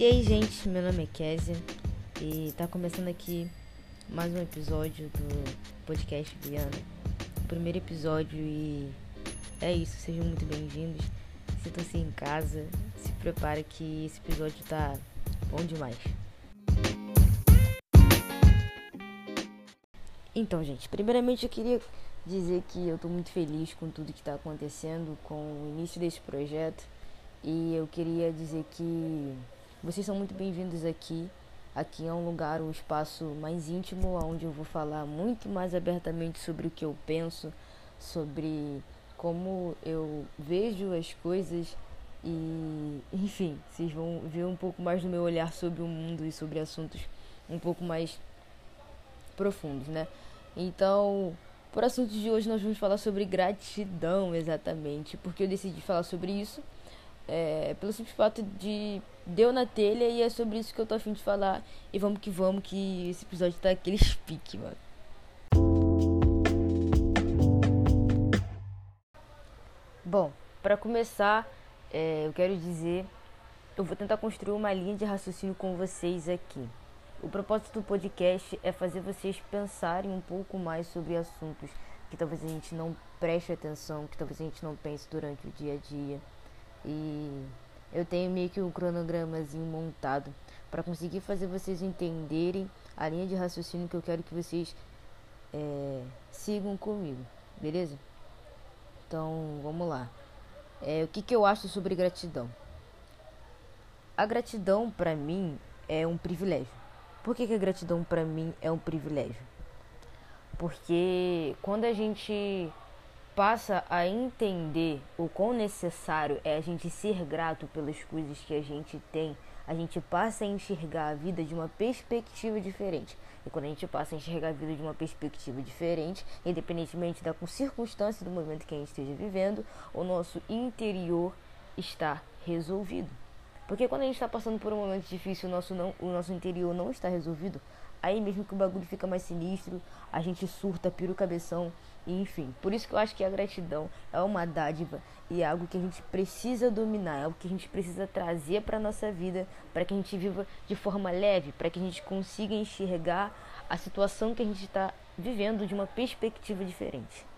E aí, gente, meu nome é Kézia e tá começando aqui mais um episódio do podcast Viana. Primeiro episódio e é isso, sejam muito bem-vindos. Sintam-se em casa, se prepare que esse episódio tá bom demais. Então, gente, primeiramente eu queria dizer que eu tô muito feliz com tudo que tá acontecendo, com o início desse projeto. E eu queria dizer que vocês são muito bem-vindos aqui. Aqui é um lugar, um espaço mais íntimo, onde eu vou falar muito mais abertamente sobre o que eu penso, sobre como eu vejo as coisas e, enfim, vocês vão ver um pouco mais do meu olhar sobre o mundo e sobre assuntos um pouco mais profundos, né? Então, por assuntos de hoje nós vamos falar sobre gratidão, exatamente, porque eu decidi falar sobre isso é, pelo simples fato de deu na telha e é sobre isso que eu tô afim de falar. E vamos que vamos, que esse episódio tá aquele pique, mano. Bom, para começar, é, eu quero dizer, eu vou tentar construir uma linha de raciocínio com vocês aqui. O propósito do podcast é fazer vocês pensarem um pouco mais sobre assuntos que talvez a gente não preste atenção, que talvez a gente não pense durante o dia a dia. E eu tenho meio que um cronogramazinho montado para conseguir fazer vocês entenderem a linha de raciocínio que eu quero que vocês é, sigam comigo, beleza? Então vamos lá. É, o que, que eu acho sobre gratidão? A gratidão para mim é um privilégio. Por que, que a gratidão para mim é um privilégio? Porque quando a gente passa a entender o quão necessário é a gente ser grato pelas coisas que a gente tem, a gente passa a enxergar a vida de uma perspectiva diferente. E quando a gente passa a enxergar a vida de uma perspectiva diferente, independentemente da circunstância do momento que a gente esteja vivendo, o nosso interior está resolvido. Porque quando a gente está passando por um momento difícil, o nosso, não, o nosso interior não está resolvido, aí mesmo que o bagulho fica mais sinistro, a gente surta, pira o cabeção, e enfim. Por isso que eu acho que a gratidão é uma dádiva e é algo que a gente precisa dominar, é algo que a gente precisa trazer para nossa vida, para que a gente viva de forma leve, para que a gente consiga enxergar a situação que a gente está vivendo de uma perspectiva diferente.